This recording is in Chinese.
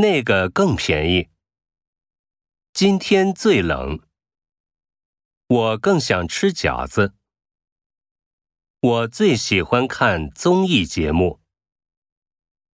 那个更便宜。今天最冷。我更想吃饺子。我最喜欢看综艺节目。